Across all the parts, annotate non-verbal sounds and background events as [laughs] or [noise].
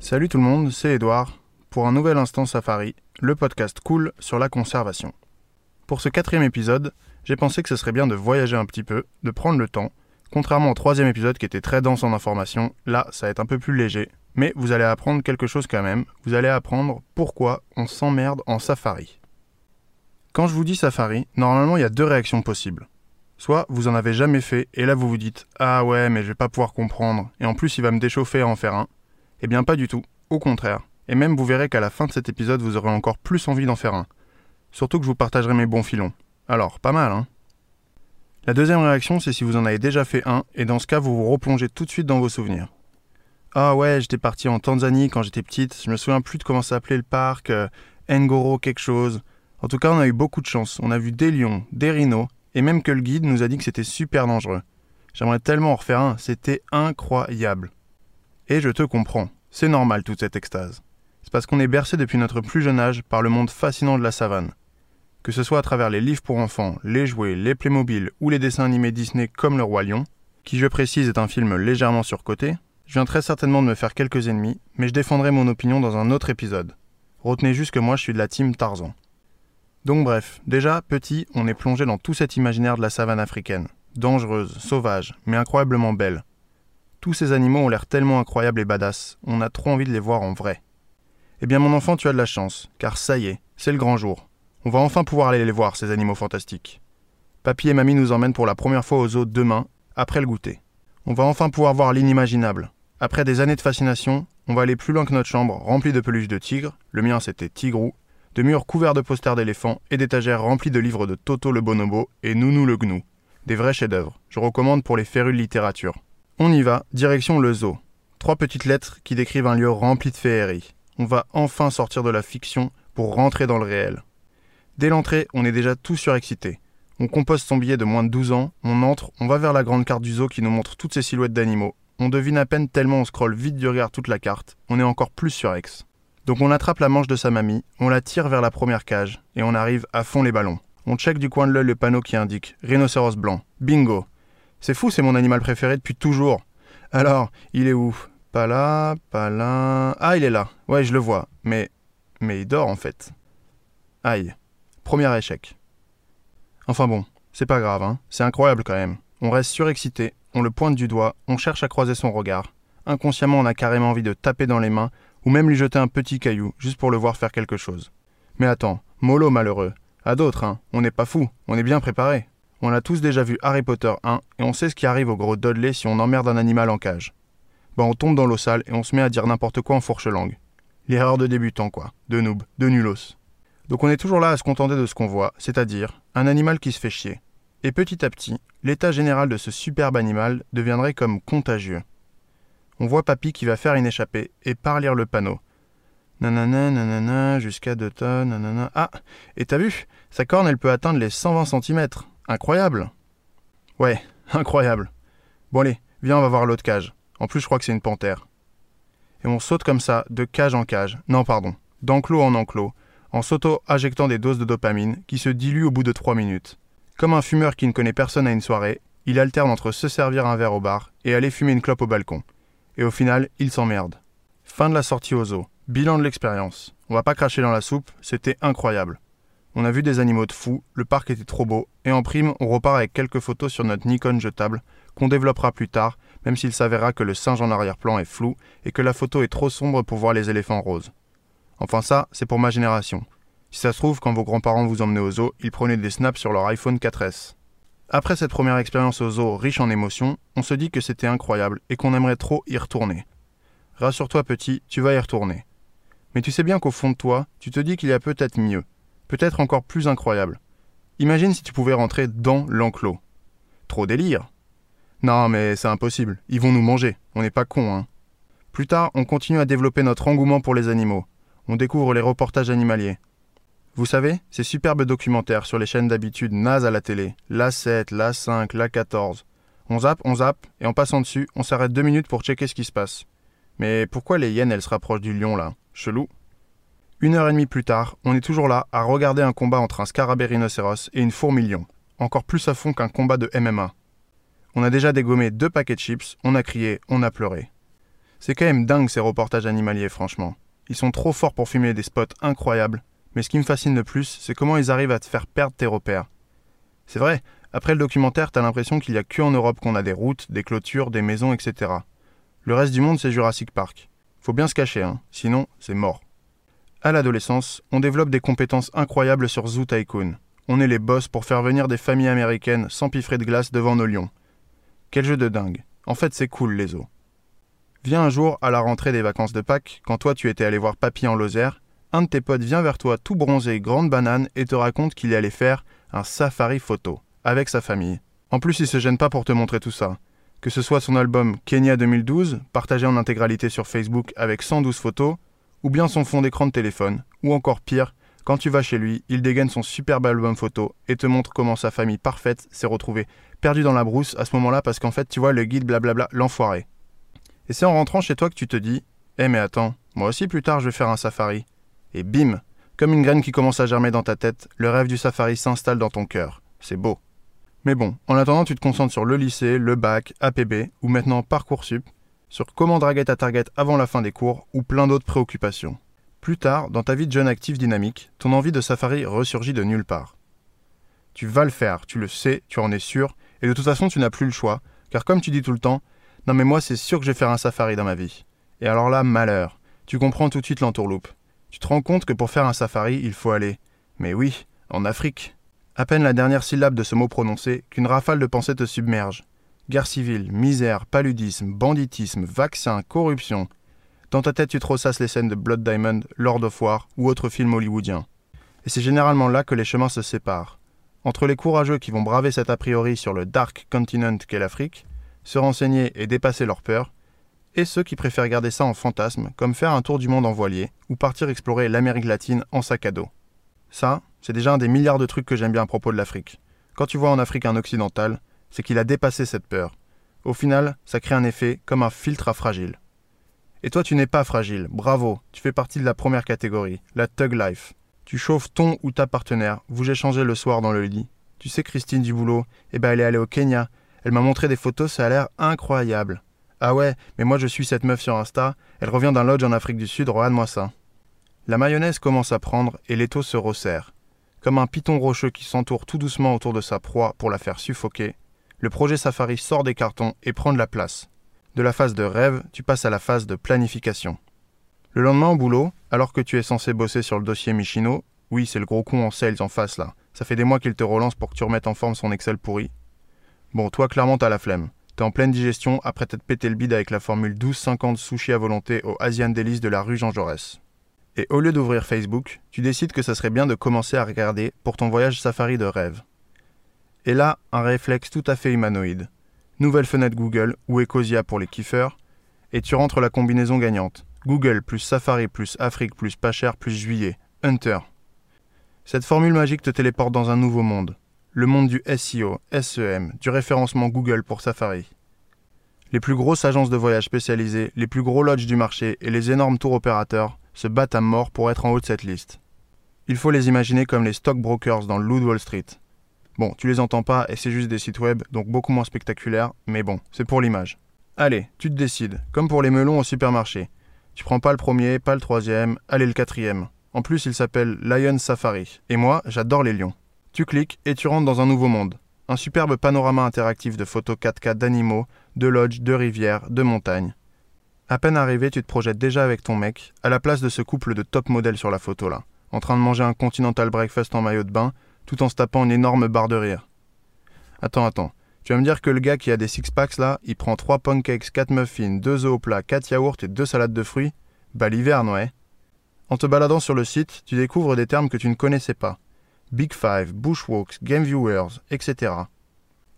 Salut tout le monde, c'est Edouard pour un nouvel instant safari, le podcast cool sur la conservation. Pour ce quatrième épisode, j'ai pensé que ce serait bien de voyager un petit peu, de prendre le temps. Contrairement au troisième épisode qui était très dense en informations, là ça va être un peu plus léger, mais vous allez apprendre quelque chose quand même. Vous allez apprendre pourquoi on s'emmerde en safari. Quand je vous dis safari, normalement il y a deux réactions possibles. Soit vous en avez jamais fait et là vous vous dites Ah ouais, mais je vais pas pouvoir comprendre, et en plus il va me déchauffer à en faire un. Eh bien pas du tout, au contraire. Et même vous verrez qu'à la fin de cet épisode vous aurez encore plus envie d'en faire un. Surtout que je vous partagerai mes bons filons. Alors, pas mal, hein La deuxième réaction, c'est si vous en avez déjà fait un, et dans ce cas, vous vous replongez tout de suite dans vos souvenirs. Ah ouais, j'étais parti en Tanzanie quand j'étais petite, je me souviens plus de comment s'appelait le parc, euh, Ngoro quelque chose. En tout cas, on a eu beaucoup de chance, on a vu des lions, des rhinos, et même que le guide nous a dit que c'était super dangereux. J'aimerais tellement en refaire un, c'était incroyable. Et je te comprends, c'est normal toute cette extase. C'est parce qu'on est bercé depuis notre plus jeune âge par le monde fascinant de la savane. Que ce soit à travers les livres pour enfants, les jouets, les Playmobil ou les dessins animés Disney comme Le Roi Lion, qui je précise est un film légèrement surcoté, je viens très certainement de me faire quelques ennemis, mais je défendrai mon opinion dans un autre épisode. Retenez juste que moi je suis de la team Tarzan. Donc bref, déjà, petit, on est plongé dans tout cet imaginaire de la savane africaine. Dangereuse, sauvage, mais incroyablement belle, tous ces animaux ont l'air tellement incroyables et badass, on a trop envie de les voir en vrai. Eh bien mon enfant, tu as de la chance, car ça y est, c'est le grand jour. On va enfin pouvoir aller les voir, ces animaux fantastiques. Papy et mamie nous emmènent pour la première fois au zoo demain, après le goûter. On va enfin pouvoir voir l'inimaginable. Après des années de fascination, on va aller plus loin que notre chambre remplie de peluches de tigres, le mien c'était Tigrou, de murs couverts de posters d'éléphants et d'étagères remplies de livres de Toto le bonobo et Nounou le gnou. Des vrais chefs-d'œuvre. Je recommande pour les férus de littérature. On y va, direction le zoo. Trois petites lettres qui décrivent un lieu rempli de féerie. On va enfin sortir de la fiction pour rentrer dans le réel. Dès l'entrée, on est déjà tout surexcité. On compose son billet de moins de 12 ans, on entre, on va vers la grande carte du zoo qui nous montre toutes ces silhouettes d'animaux. On devine à peine tellement on scrolle vite du regard toute la carte, on est encore plus surex. Donc on attrape la manche de sa mamie, on la tire vers la première cage, et on arrive à fond les ballons. On check du coin de l'œil le panneau qui indique rhinocéros blanc. Bingo c'est fou, c'est mon animal préféré depuis toujours. Alors, il est où? Pas là, pas là. Ah, il est là. Ouais, je le vois. Mais. Mais il dort en fait. Aïe. Premier échec. Enfin bon, c'est pas grave, hein. C'est incroyable quand même. On reste surexcité, on le pointe du doigt, on cherche à croiser son regard. Inconsciemment, on a carrément envie de taper dans les mains ou même lui jeter un petit caillou juste pour le voir faire quelque chose. Mais attends, mollo malheureux. À d'autres, hein. On n'est pas fou, on est bien préparé. On a tous déjà vu Harry Potter 1 et on sait ce qui arrive au gros Dudley si on emmerde un animal en cage. Bah on tombe dans l'eau sale et on se met à dire n'importe quoi en fourche-langue. L'erreur de débutant quoi, de noob, de nulos. Donc on est toujours là à se contenter de ce qu'on voit, c'est-à-dire un animal qui se fait chier. Et petit à petit, l'état général de ce superbe animal deviendrait comme contagieux. On voit Papy qui va faire une échappée et par lire le panneau. Nanana, nanana, jusqu'à 2 tonnes, nanana. Ah, et t'as vu Sa corne, elle peut atteindre les 120 cm. Incroyable Ouais, [laughs] incroyable. Bon allez, viens, on va voir l'autre cage. En plus, je crois que c'est une panthère. Et on saute comme ça, de cage en cage. Non, pardon, d'enclos en enclos, en s'auto-ajectant des doses de dopamine qui se diluent au bout de trois minutes. Comme un fumeur qui ne connaît personne à une soirée, il alterne entre se servir un verre au bar et aller fumer une clope au balcon. Et au final, il s'emmerde. Fin de la sortie au zoo. Bilan de l'expérience. On va pas cracher dans la soupe, c'était incroyable. On a vu des animaux de fou, le parc était trop beau, et en prime, on repart avec quelques photos sur notre Nikon jetable, qu'on développera plus tard, même s'il s'avérera que le singe en arrière-plan est flou et que la photo est trop sombre pour voir les éléphants roses. Enfin ça, c'est pour ma génération. Si ça se trouve, quand vos grands-parents vous emmenaient au zoo, ils prenaient des snaps sur leur iPhone 4S. Après cette première expérience au zoo riche en émotions, on se dit que c'était incroyable et qu'on aimerait trop y retourner. Rassure-toi petit, tu vas y retourner. Mais tu sais bien qu'au fond de toi, tu te dis qu'il y a peut-être mieux, peut-être encore plus incroyable. Imagine si tu pouvais rentrer dans l'enclos. Trop délire. Non, mais c'est impossible. Ils vont nous manger. On n'est pas cons, hein. Plus tard, on continue à développer notre engouement pour les animaux. On découvre les reportages animaliers. Vous savez, ces superbes documentaires sur les chaînes d'habitude nazes à la télé, la 7, la 5, la 14. On zappe, on zappe, et en passant dessus, on s'arrête deux minutes pour checker ce qui se passe. Mais pourquoi les hyènes elles se rapprochent du lion là? Chelou. Une heure et demie plus tard, on est toujours là à regarder un combat entre un scarabée rhinocéros et une fourmi-lion, encore plus à fond qu'un combat de MMA. On a déjà dégommé deux paquets de chips, on a crié, on a pleuré. C'est quand même dingue ces reportages animaliers, franchement. Ils sont trop forts pour filmer des spots incroyables, mais ce qui me fascine le plus, c'est comment ils arrivent à te faire perdre tes repères. C'est vrai, après le documentaire, t'as l'impression qu'il n'y a que en Europe qu'on a des routes, des clôtures, des maisons, etc. Le reste du monde, c'est Jurassic Park. Faut bien se cacher, hein, sinon c'est mort. À l'adolescence, on développe des compétences incroyables sur Zoo Tycoon. On est les boss pour faire venir des familles américaines s'empiffrer de glace devant nos lions. Quel jeu de dingue. En fait, c'est cool les zoos. Viens un jour, à la rentrée des vacances de Pâques, quand toi tu étais allé voir Papy en Lozère, un de tes potes vient vers toi tout bronzé, grande banane, et te raconte qu'il est allé faire un safari photo, avec sa famille. En plus, il se gêne pas pour te montrer tout ça. Que ce soit son album Kenya 2012, partagé en intégralité sur Facebook avec 112 photos, ou bien son fond d'écran de téléphone, ou encore pire, quand tu vas chez lui, il dégaine son superbe album photo et te montre comment sa famille parfaite s'est retrouvée perdue dans la brousse à ce moment-là parce qu'en fait, tu vois, le guide blablabla, l'enfoiré. Et c'est en rentrant chez toi que tu te dis Eh mais attends, moi aussi plus tard je vais faire un safari. Et bim Comme une graine qui commence à germer dans ta tête, le rêve du safari s'installe dans ton cœur. C'est beau. Mais bon, en attendant, tu te concentres sur le lycée, le bac, APB, ou maintenant Parcoursup, sur comment draguer ta target avant la fin des cours, ou plein d'autres préoccupations. Plus tard, dans ta vie de jeune actif dynamique, ton envie de safari ressurgit de nulle part. Tu vas le faire, tu le sais, tu en es sûr, et de toute façon tu n'as plus le choix, car comme tu dis tout le temps, non mais moi c'est sûr que je vais faire un safari dans ma vie. Et alors là, malheur, tu comprends tout de suite l'entourloupe. Tu te rends compte que pour faire un safari, il faut aller, mais oui, en Afrique. À peine la dernière syllabe de ce mot prononcé, qu'une rafale de pensées te submerge. Guerre civile, misère, paludisme, banditisme, vaccin, corruption, dans ta tête, tu te ressasses les scènes de Blood Diamond, Lord of War ou autres films hollywoodiens. Et c'est généralement là que les chemins se séparent. Entre les courageux qui vont braver cet a priori sur le dark continent qu'est l'Afrique, se renseigner et dépasser leur peur, et ceux qui préfèrent garder ça en fantasme, comme faire un tour du monde en voilier, ou partir explorer l'Amérique latine en sac à dos. Ça, c'est déjà un des milliards de trucs que j'aime bien à propos de l'Afrique. Quand tu vois en Afrique un occidental, c'est qu'il a dépassé cette peur. Au final, ça crée un effet comme un filtre à fragile. Et toi, tu n'es pas fragile. Bravo. Tu fais partie de la première catégorie, la Tug Life. Tu chauffes ton ou ta partenaire. Vous échangez le soir dans le lit. Tu sais, Christine du boulot, eh ben, elle est allée au Kenya. Elle m'a montré des photos, ça a l'air incroyable. Ah ouais, mais moi je suis cette meuf sur Insta. Elle revient d'un lodge en Afrique du Sud, regarde-moi ça. La mayonnaise commence à prendre et l'étau se resserre. Comme un python rocheux qui s'entoure tout doucement autour de sa proie pour la faire suffoquer, le projet Safari sort des cartons et prend de la place. De la phase de rêve, tu passes à la phase de planification. Le lendemain au boulot, alors que tu es censé bosser sur le dossier Michino, oui, c'est le gros con en sales en face là. Ça fait des mois qu'il te relance pour que tu remettes en forme son Excel pourri. Bon, toi clairement t'as la flemme. T'es en pleine digestion après t'être pété le bide avec la formule 12,50 sushi à volonté au Asian Delice de la rue Jean Jaurès. Et au lieu d'ouvrir Facebook, tu décides que ça serait bien de commencer à regarder pour ton voyage safari de rêve. Et là, un réflexe tout à fait humanoïde nouvelle fenêtre Google ou Ecosia pour les kiffeurs, et tu rentres la combinaison gagnante. Google plus Safari plus Afrique plus pas cher plus juillet. Hunter. Cette formule magique te téléporte dans un nouveau monde. Le monde du SEO, SEM, du référencement Google pour Safari. Les plus grosses agences de voyage spécialisées, les plus gros lodges du marché et les énormes tours opérateurs se battent à mort pour être en haut de cette liste. Il faut les imaginer comme les stockbrokers dans le Wall Street. Bon, tu les entends pas et c'est juste des sites web, donc beaucoup moins spectaculaires, mais bon, c'est pour l'image. Allez, tu te décides, comme pour les melons au supermarché. Tu prends pas le premier, pas le troisième, allez le quatrième. En plus, il s'appelle Lion Safari, et moi, j'adore les lions. Tu cliques et tu rentres dans un nouveau monde. Un superbe panorama interactif de photos 4K d'animaux, de lodges, de rivières, de montagnes. À peine arrivé, tu te projettes déjà avec ton mec, à la place de ce couple de top modèles sur la photo là, en train de manger un continental breakfast en maillot de bain, tout en se tapant une énorme barre de rire. Attends, attends. Tu vas me dire que le gars qui a des six-packs là, il prend 3 pancakes, 4 muffins, 2 œufs au plat, 4 yaourts et 2 salades de fruits? Bah l'hiverne, ouais. En te baladant sur le site, tu découvres des termes que tu ne connaissais pas. Big Five, Bushwalks, Game Viewers, etc.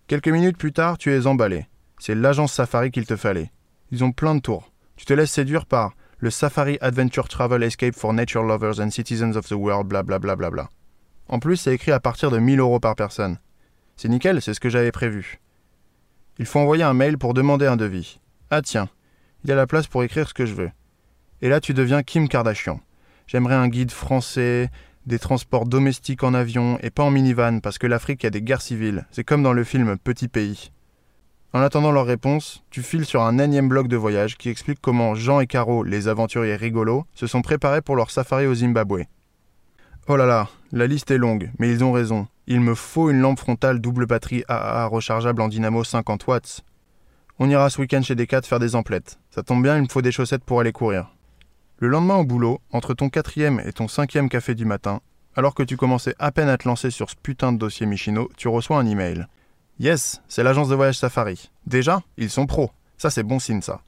Quelques minutes plus tard, tu es emballé. C'est l'agence Safari qu'il te fallait. Ils ont plein de tours. Tu te laisses séduire par le Safari Adventure Travel Escape for Nature Lovers and Citizens of the World, blablabla. Bla bla bla. En plus, c'est écrit à partir de 1000 euros par personne. C'est nickel, c'est ce que j'avais prévu. Il faut envoyer un mail pour demander un devis. Ah tiens, Il y a la place pour écrire ce que je veux. Et là, tu deviens Kim Kardashian. J'aimerais un guide français, des transports domestiques en avion et pas en minivan parce que l'Afrique a des guerres civiles. C'est comme dans le film Petit pays. En attendant leur réponse, tu files sur un énième blog de voyage qui explique comment Jean et Caro, les aventuriers rigolos, se sont préparés pour leur safari au Zimbabwe. Oh là là, la liste est longue, mais ils ont raison. Il me faut une lampe frontale double batterie AA rechargeable en dynamo 50 watts. On ira ce week-end chez Decat faire des emplettes. Ça tombe bien, il me faut des chaussettes pour aller courir. Le lendemain au boulot, entre ton quatrième et ton cinquième café du matin, alors que tu commençais à peine à te lancer sur ce putain de dossier Michino, tu reçois un email. Yes, c'est l'agence de voyage Safari. Déjà, ils sont pros. Ça, c'est bon signe, ça.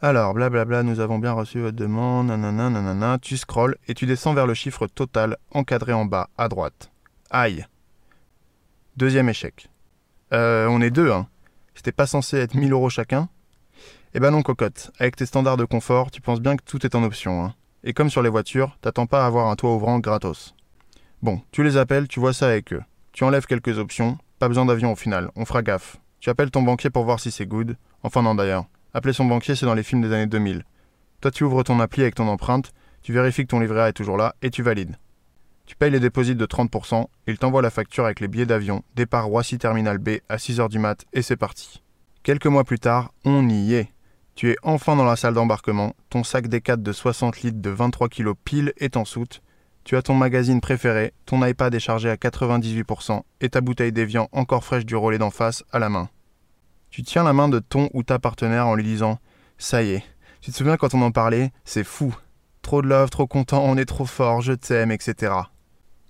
Alors, blablabla, nous avons bien reçu votre demande, nanana, nanana. Tu scrolles et tu descends vers le chiffre total encadré en bas, à droite. Aïe. Deuxième échec. Euh, on est deux, hein. C'était pas censé être 1000 euros chacun eh ben non, cocotte. Avec tes standards de confort, tu penses bien que tout est en option. Hein. Et comme sur les voitures, t'attends pas à avoir un toit ouvrant gratos. Bon, tu les appelles, tu vois ça avec eux. Tu enlèves quelques options, pas besoin d'avion au final, on fera gaffe. Tu appelles ton banquier pour voir si c'est good. Enfin non d'ailleurs. Appeler son banquier, c'est dans les films des années 2000. Toi, tu ouvres ton appli avec ton empreinte, tu vérifies que ton livret A est toujours là et tu valides. Tu payes les dépôts de 30%, il t'envoie la facture avec les billets d'avion, départ Roissy Terminal B à 6h du mat et c'est parti. Quelques mois plus tard, on y est. Tu es enfin dans la salle d'embarquement, ton sac D4 de 60 litres de 23 kg pile est en soute, tu as ton magazine préféré, ton iPad est chargé à 98% et ta bouteille d'évian encore fraîche du relais d'en face à la main. Tu tiens la main de ton ou ta partenaire en lui disant Ça y est, tu te souviens quand on en parlait C'est fou. Trop de love, trop content, on est trop fort, je t'aime, etc.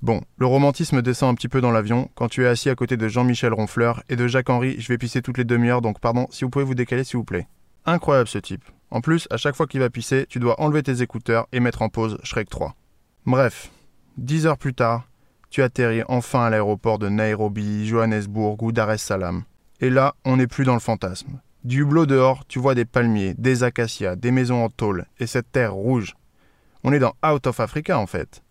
Bon, le romantisme descend un petit peu dans l'avion quand tu es assis à côté de Jean-Michel Ronfleur et de Jacques-Henri, je vais pisser toutes les demi-heures donc pardon, si vous pouvez vous décaler s'il vous plaît. Incroyable ce type. En plus, à chaque fois qu'il va pisser, tu dois enlever tes écouteurs et mettre en pause Shrek 3. Bref, dix heures plus tard, tu atterris enfin à l'aéroport de Nairobi, Johannesburg ou Dar es Salaam. Et là, on n'est plus dans le fantasme. Du hublot dehors, tu vois des palmiers, des acacias, des maisons en tôle et cette terre rouge. On est dans Out of Africa en fait.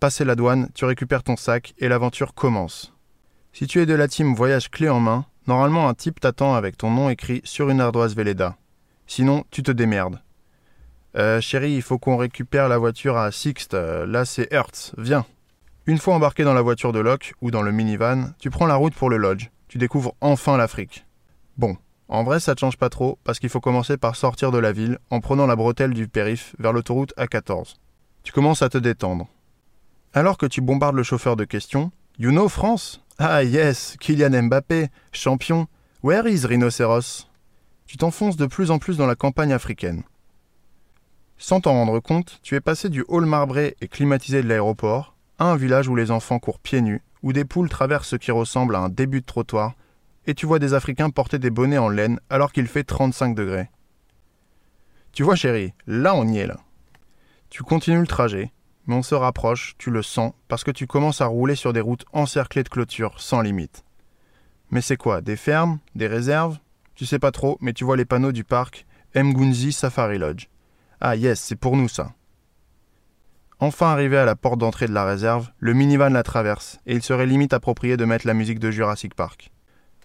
Passé la douane, tu récupères ton sac et l'aventure commence. Si tu es de la team voyage clé en main, normalement un type t'attend avec ton nom écrit sur une ardoise Véleda. Sinon, tu te démerdes. Euh, chérie, il faut qu'on récupère la voiture à Sixte. Là, c'est Hertz. Viens. Une fois embarqué dans la voiture de Locke ou dans le minivan, tu prends la route pour le lodge. Tu découvres enfin l'Afrique. Bon, en vrai, ça te change pas trop parce qu'il faut commencer par sortir de la ville en prenant la bretelle du périph vers l'autoroute A14. Tu commences à te détendre. Alors que tu bombardes le chauffeur de questions, You know France? Ah yes, Kylian Mbappé, champion. Where is Rhinocéros tu t'enfonces de plus en plus dans la campagne africaine. Sans t'en rendre compte, tu es passé du hall marbré et climatisé de l'aéroport à un village où les enfants courent pieds nus, où des poules traversent ce qui ressemble à un début de trottoir, et tu vois des Africains porter des bonnets en laine alors qu'il fait 35 degrés. Tu vois chérie, là on y est là. Tu continues le trajet, mais on se rapproche, tu le sens, parce que tu commences à rouler sur des routes encerclées de clôtures sans limite. Mais c'est quoi Des fermes Des réserves? Tu sais pas trop, mais tu vois les panneaux du parc Mgunzi Safari Lodge. Ah yes, c'est pour nous ça. Enfin arrivé à la porte d'entrée de la réserve, le minivan la traverse, et il serait limite approprié de mettre la musique de Jurassic Park.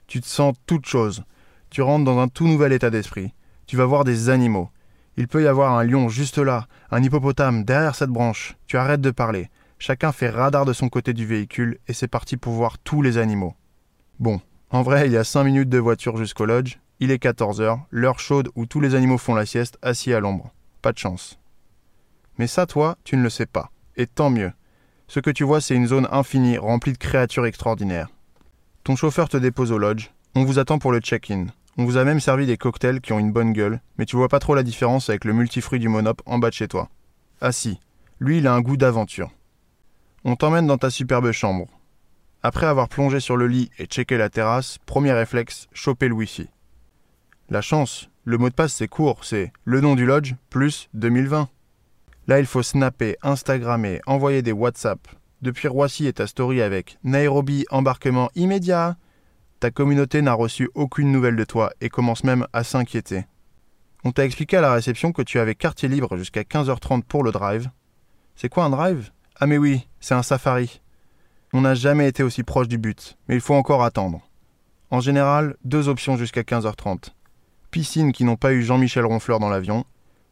Tu te sens toute chose. Tu rentres dans un tout nouvel état d'esprit. Tu vas voir des animaux. Il peut y avoir un lion juste là, un hippopotame derrière cette branche. Tu arrêtes de parler. Chacun fait radar de son côté du véhicule et c'est parti pour voir tous les animaux. Bon, en vrai, il y a 5 minutes de voiture jusqu'au lodge, il est 14h, l'heure chaude où tous les animaux font la sieste assis à l'ombre. Pas de chance. Mais ça, toi, tu ne le sais pas. Et tant mieux. Ce que tu vois, c'est une zone infinie remplie de créatures extraordinaires. Ton chauffeur te dépose au lodge, on vous attend pour le check-in. On vous a même servi des cocktails qui ont une bonne gueule, mais tu vois pas trop la différence avec le multifruit du Monop en bas de chez toi. Ah si, lui il a un goût d'aventure. On t'emmène dans ta superbe chambre. Après avoir plongé sur le lit et checké la terrasse, premier réflexe, choper le wifi. La chance, le mot de passe c'est court, c'est le nom du lodge plus 2020. Là il faut snapper, instagrammer, envoyer des WhatsApp. Depuis Roissy et ta story avec Nairobi embarquement immédiat. Ta communauté n'a reçu aucune nouvelle de toi et commence même à s'inquiéter. On t'a expliqué à la réception que tu avais quartier libre jusqu'à 15h30 pour le drive. C'est quoi un drive? Ah mais oui, c'est un safari. On n'a jamais été aussi proche du but, mais il faut encore attendre. En général, deux options jusqu'à 15h30. Piscines qui n'ont pas eu Jean-Michel Ronfleur dans l'avion,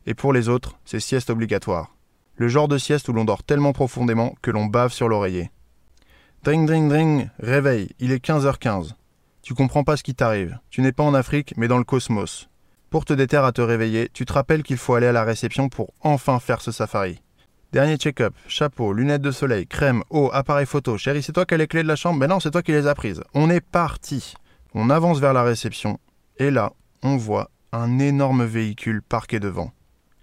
et pour les autres, c'est sieste obligatoire. Le genre de sieste où l'on dort tellement profondément que l'on bave sur l'oreiller. Dring dring dring, réveil, il est 15h15. Tu comprends pas ce qui t'arrive. Tu n'es pas en Afrique, mais dans le cosmos. Pour te déterrer à te réveiller, tu te rappelles qu'il faut aller à la réception pour enfin faire ce safari. Dernier check-up, chapeau, lunettes de soleil, crème, eau, appareil photo. Chérie, c'est toi qui as les clés de la chambre? Mais non, c'est toi qui les as prises. On est parti. On avance vers la réception, et là, on voit un énorme véhicule parqué devant.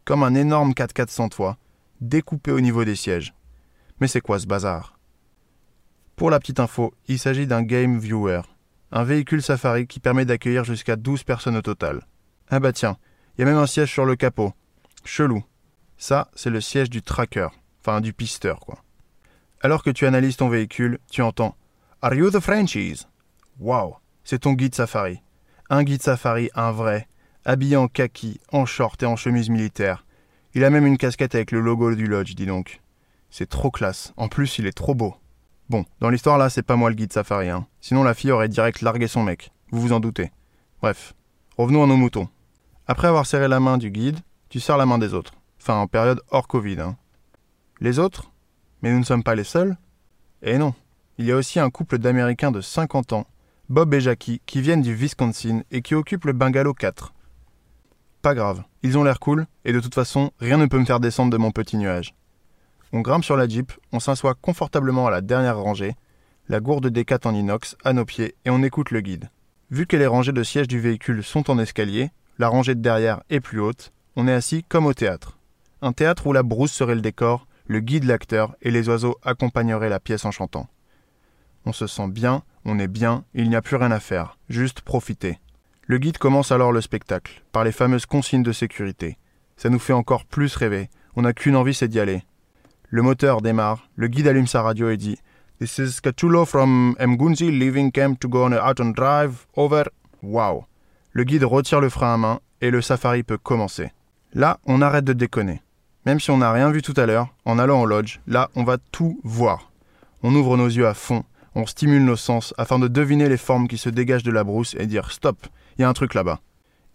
Comme un énorme 4x4 sans toit, découpé au niveau des sièges. Mais c'est quoi ce bazar? Pour la petite info, il s'agit d'un Game Viewer, un véhicule safari qui permet d'accueillir jusqu'à 12 personnes au total. Ah bah tiens, il y a même un siège sur le capot. Chelou. Ça, c'est le siège du tracker, enfin du pisteur quoi. Alors que tu analyses ton véhicule, tu entends Are you the Frenchies Waouh, c'est ton guide safari. Un guide safari, un vrai, habillé en kaki, en short et en chemise militaire. Il a même une casquette avec le logo du lodge, dis donc. C'est trop classe. En plus, il est trop beau. Bon, dans l'histoire là, c'est pas moi le guide safari, hein. Sinon la fille aurait direct largué son mec. Vous vous en doutez. Bref, revenons à nos moutons. Après avoir serré la main du guide, tu serres la main des autres. Enfin, en période hors Covid. Hein. Les autres? Mais nous ne sommes pas les seuls Eh non. Il y a aussi un couple d'Américains de 50 ans, Bob et Jackie, qui viennent du Wisconsin et qui occupent le bungalow 4. Pas grave, ils ont l'air cool, et de toute façon, rien ne peut me faire descendre de mon petit nuage. On grimpe sur la Jeep, on s'assoit confortablement à la dernière rangée, la gourde des 4 en inox à nos pieds, et on écoute le guide. Vu que les rangées de sièges du véhicule sont en escalier, la rangée de derrière est plus haute, on est assis comme au théâtre. Un théâtre où la brousse serait le décor, le guide l'acteur et les oiseaux accompagneraient la pièce en chantant. On se sent bien, on est bien, il n'y a plus rien à faire, juste profiter. Le guide commence alors le spectacle, par les fameuses consignes de sécurité. Ça nous fait encore plus rêver, on n'a qu'une envie c'est d'y aller. Le moteur démarre, le guide allume sa radio et dit This is Cachulo from Mgunzi leaving camp to go on a out on drive, over. Wow. Le guide retire le frein à main et le safari peut commencer. Là, on arrête de déconner. Même si on n'a rien vu tout à l'heure, en allant au lodge, là, on va tout voir. On ouvre nos yeux à fond, on stimule nos sens afin de deviner les formes qui se dégagent de la brousse et dire stop, il y a un truc là-bas.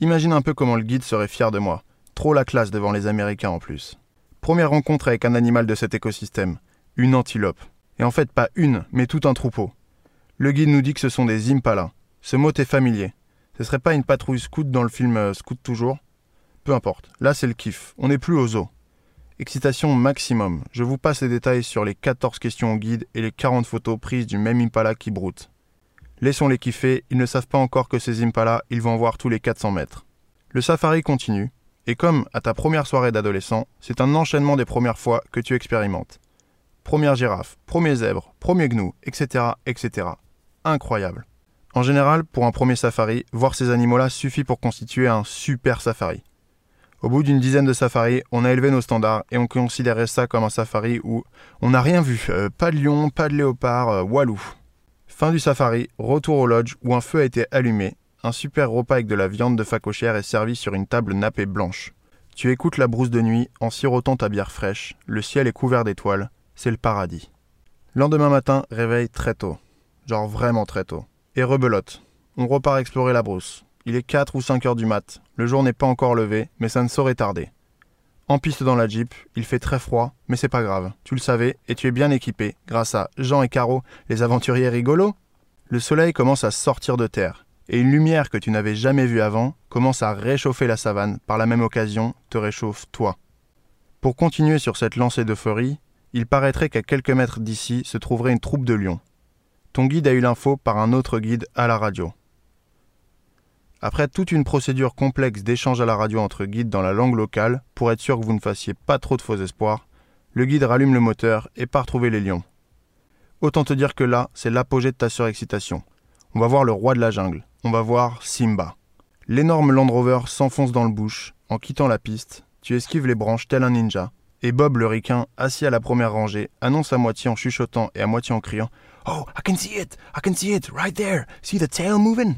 Imagine un peu comment le guide serait fier de moi. Trop la classe devant les Américains en plus. Première rencontre avec un animal de cet écosystème, une antilope. Et en fait pas une, mais tout un troupeau. Le guide nous dit que ce sont des impalas. Ce mot est familier. Ce serait pas une patrouille scout dans le film euh, Scout toujours? Peu importe, là c'est le kiff, on n'est plus aux zoo. Excitation maximum. Je vous passe les détails sur les 14 questions au guide et les 40 photos prises du même Impala qui broute. Laissons-les kiffer, ils ne savent pas encore que ces Impala, ils vont voir tous les 400 mètres. Le safari continue, et comme à ta première soirée d'adolescent, c'est un enchaînement des premières fois que tu expérimentes. Première girafe, premier zèbre, premier gnou, etc., etc. Incroyable. En général, pour un premier safari, voir ces animaux-là suffit pour constituer un super safari. Au bout d'une dizaine de safaris, on a élevé nos standards et on considérait ça comme un safari où on n'a rien vu, euh, pas de lion, pas de léopard, euh, walou. Fin du safari, retour au lodge où un feu a été allumé, un super repas avec de la viande de facochère est servi sur une table nappée blanche. Tu écoutes la brousse de nuit en sirotant ta bière fraîche, le ciel est couvert d'étoiles, c'est le paradis. Lendemain matin, réveil très tôt. Genre vraiment très tôt. Et rebelote. On repart explorer la brousse. Il est 4 ou 5 heures du mat. Le jour n'est pas encore levé, mais ça ne saurait tarder. En piste dans la Jeep, il fait très froid, mais c'est pas grave. Tu le savais, et tu es bien équipé, grâce à Jean et Caro, les aventuriers rigolos. Le soleil commence à sortir de terre, et une lumière que tu n'avais jamais vue avant commence à réchauffer la savane, par la même occasion, te réchauffe toi. Pour continuer sur cette lancée d'euphorie, il paraîtrait qu'à quelques mètres d'ici se trouverait une troupe de lions. Ton guide a eu l'info par un autre guide à la radio. Après toute une procédure complexe d'échange à la radio entre guides dans la langue locale, pour être sûr que vous ne fassiez pas trop de faux espoirs, le guide rallume le moteur et part trouver les lions. Autant te dire que là, c'est l'apogée de ta surexcitation. On va voir le roi de la jungle, on va voir Simba. L'énorme Land Rover s'enfonce dans le bush, en quittant la piste, tu esquives les branches tel un ninja, et Bob le ricain, assis à la première rangée, annonce à moitié en chuchotant et à moitié en criant Oh, I can see it, I can see it, right there, see the tail moving?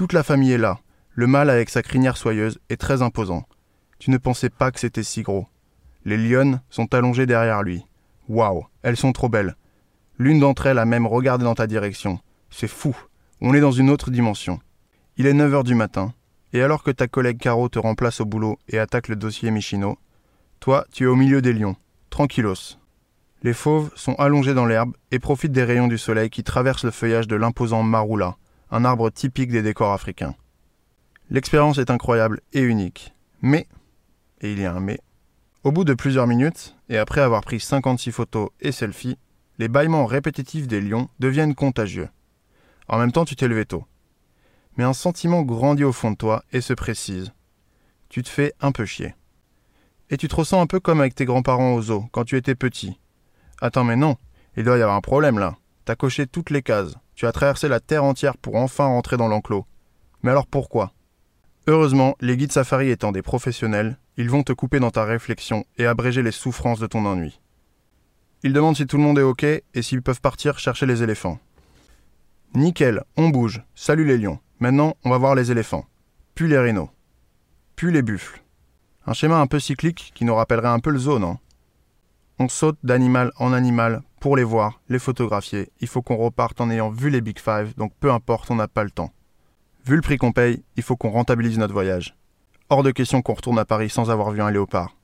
Toute la famille est là. Le mâle avec sa crinière soyeuse est très imposant. Tu ne pensais pas que c'était si gros. Les lionnes sont allongées derrière lui. Waouh, elles sont trop belles. L'une d'entre elles a même regardé dans ta direction. C'est fou. On est dans une autre dimension. Il est 9 heures du matin. Et alors que ta collègue Caro te remplace au boulot et attaque le dossier Michino, toi, tu es au milieu des lions, tranquillos. Les fauves sont allongés dans l'herbe et profitent des rayons du soleil qui traversent le feuillage de l'imposant marula, un arbre typique des décors africains. L'expérience est incroyable et unique. Mais, et il y a un mais, au bout de plusieurs minutes, et après avoir pris 56 photos et selfies, les bâillements répétitifs des lions deviennent contagieux. En même temps, tu t'es levé tôt. Mais un sentiment grandit au fond de toi et se précise. Tu te fais un peu chier. Et tu te ressens un peu comme avec tes grands-parents au zoo, quand tu étais petit. Attends, mais non, il doit y avoir un problème là. T'as coché toutes les cases. Tu as traversé la terre entière pour enfin rentrer dans l'enclos. Mais alors pourquoi? Heureusement, les guides safari étant des professionnels, ils vont te couper dans ta réflexion et abréger les souffrances de ton ennui. Ils demandent si tout le monde est OK et s'ils peuvent partir chercher les éléphants. Nickel, on bouge, salut les lions. Maintenant, on va voir les éléphants. Puis les rhinos. Puis les buffles. Un schéma un peu cyclique qui nous rappellerait un peu le zoo, non? On saute d'animal en animal pour les voir, les photographier. Il faut qu'on reparte en ayant vu les Big Five, donc peu importe, on n'a pas le temps. Vu le prix qu'on paye, il faut qu'on rentabilise notre voyage. Hors de question qu'on retourne à Paris sans avoir vu un léopard.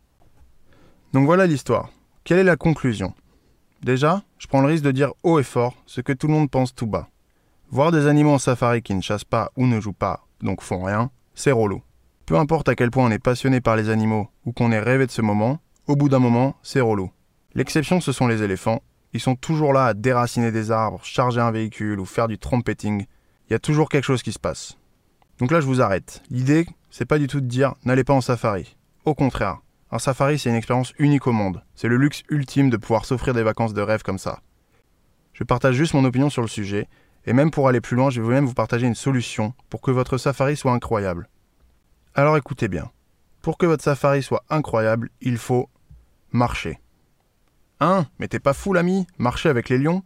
Donc voilà l'histoire. Quelle est la conclusion? Déjà, je prends le risque de dire haut et fort ce que tout le monde pense tout bas. Voir des animaux en safari qui ne chassent pas ou ne jouent pas, donc font rien, c'est relou. Peu importe à quel point on est passionné par les animaux ou qu'on ait rêvé de ce moment, au bout d'un moment, c'est relou. L'exception, ce sont les éléphants. Ils sont toujours là à déraciner des arbres, charger un véhicule ou faire du trompeting il y a toujours quelque chose qui se passe. Donc là, je vous arrête. L'idée, c'est pas du tout de dire n'allez pas en safari. Au contraire, un safari, c'est une expérience unique au monde. C'est le luxe ultime de pouvoir s'offrir des vacances de rêve comme ça. Je partage juste mon opinion sur le sujet, et même pour aller plus loin, je vais même vous partager une solution pour que votre safari soit incroyable. Alors écoutez bien. Pour que votre safari soit incroyable, il faut marcher. Hein Mais t'es pas fou l'ami Marcher avec les lions?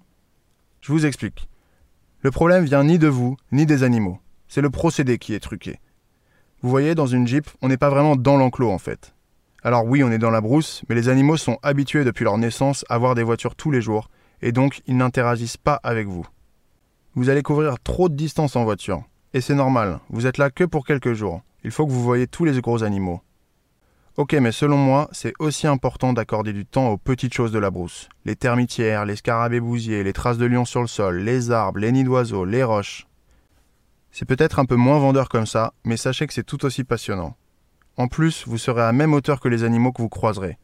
Je vous explique. Le problème vient ni de vous, ni des animaux. C'est le procédé qui est truqué. Vous voyez, dans une Jeep, on n'est pas vraiment dans l'enclos en fait. Alors oui, on est dans la brousse, mais les animaux sont habitués depuis leur naissance à voir des voitures tous les jours, et donc ils n'interagissent pas avec vous. Vous allez couvrir trop de distance en voiture. Et c'est normal, vous êtes là que pour quelques jours. Il faut que vous voyez tous les gros animaux. Ok, mais selon moi, c'est aussi important d'accorder du temps aux petites choses de la brousse. Les termitières, les scarabées bousiers, les traces de lions sur le sol, les arbres, les nids d'oiseaux, les roches. C'est peut-être un peu moins vendeur comme ça, mais sachez que c'est tout aussi passionnant. En plus, vous serez à même hauteur que les animaux que vous croiserez.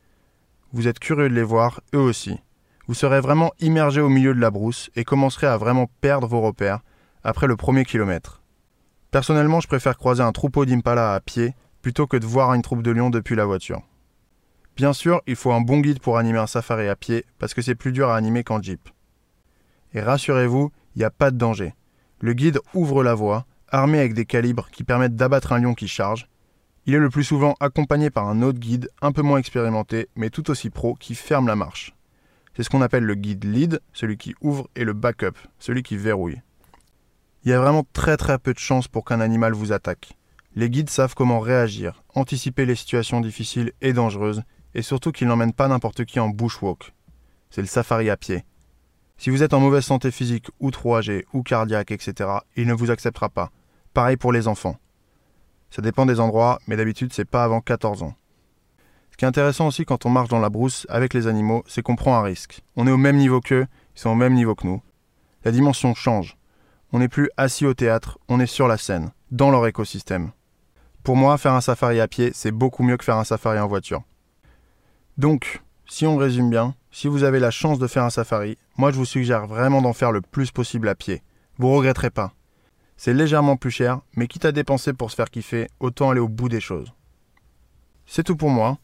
Vous êtes curieux de les voir, eux aussi. Vous serez vraiment immergé au milieu de la brousse et commencerez à vraiment perdre vos repères après le premier kilomètre. Personnellement, je préfère croiser un troupeau d'impala à pied plutôt que de voir une troupe de lions depuis la voiture. Bien sûr, il faut un bon guide pour animer un safari à pied, parce que c'est plus dur à animer qu'en jeep. Et rassurez-vous, il n'y a pas de danger. Le guide ouvre la voie, armé avec des calibres qui permettent d'abattre un lion qui charge. Il est le plus souvent accompagné par un autre guide, un peu moins expérimenté, mais tout aussi pro, qui ferme la marche. C'est ce qu'on appelle le guide lead, celui qui ouvre, et le backup, celui qui verrouille. Il y a vraiment très très peu de chances pour qu'un animal vous attaque. Les guides savent comment réagir, anticiper les situations difficiles et dangereuses, et surtout qu'ils n'emmènent pas n'importe qui en bushwalk. C'est le safari à pied. Si vous êtes en mauvaise santé physique ou trop âgé ou cardiaque, etc., il ne vous acceptera pas. Pareil pour les enfants. Ça dépend des endroits, mais d'habitude c'est pas avant 14 ans. Ce qui est intéressant aussi quand on marche dans la brousse avec les animaux, c'est qu'on prend un risque. On est au même niveau qu'eux, ils sont au même niveau que nous. La dimension change. On n'est plus assis au théâtre, on est sur la scène, dans leur écosystème. Pour moi, faire un safari à pied, c'est beaucoup mieux que faire un safari en voiture. Donc, si on résume bien, si vous avez la chance de faire un safari, moi je vous suggère vraiment d'en faire le plus possible à pied. Vous regretterez pas. C'est légèrement plus cher, mais quitte à dépenser pour se faire kiffer, autant aller au bout des choses. C'est tout pour moi.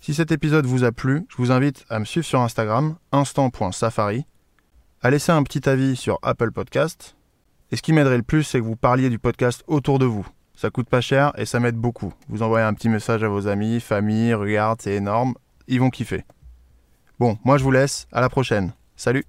Si cet épisode vous a plu, je vous invite à me suivre sur Instagram, instant.safari, à laisser un petit avis sur Apple Podcast. Et ce qui m'aiderait le plus, c'est que vous parliez du podcast autour de vous. Ça coûte pas cher et ça m'aide beaucoup. Vous envoyez un petit message à vos amis, famille, regarde, c'est énorme, ils vont kiffer. Bon, moi je vous laisse, à la prochaine. Salut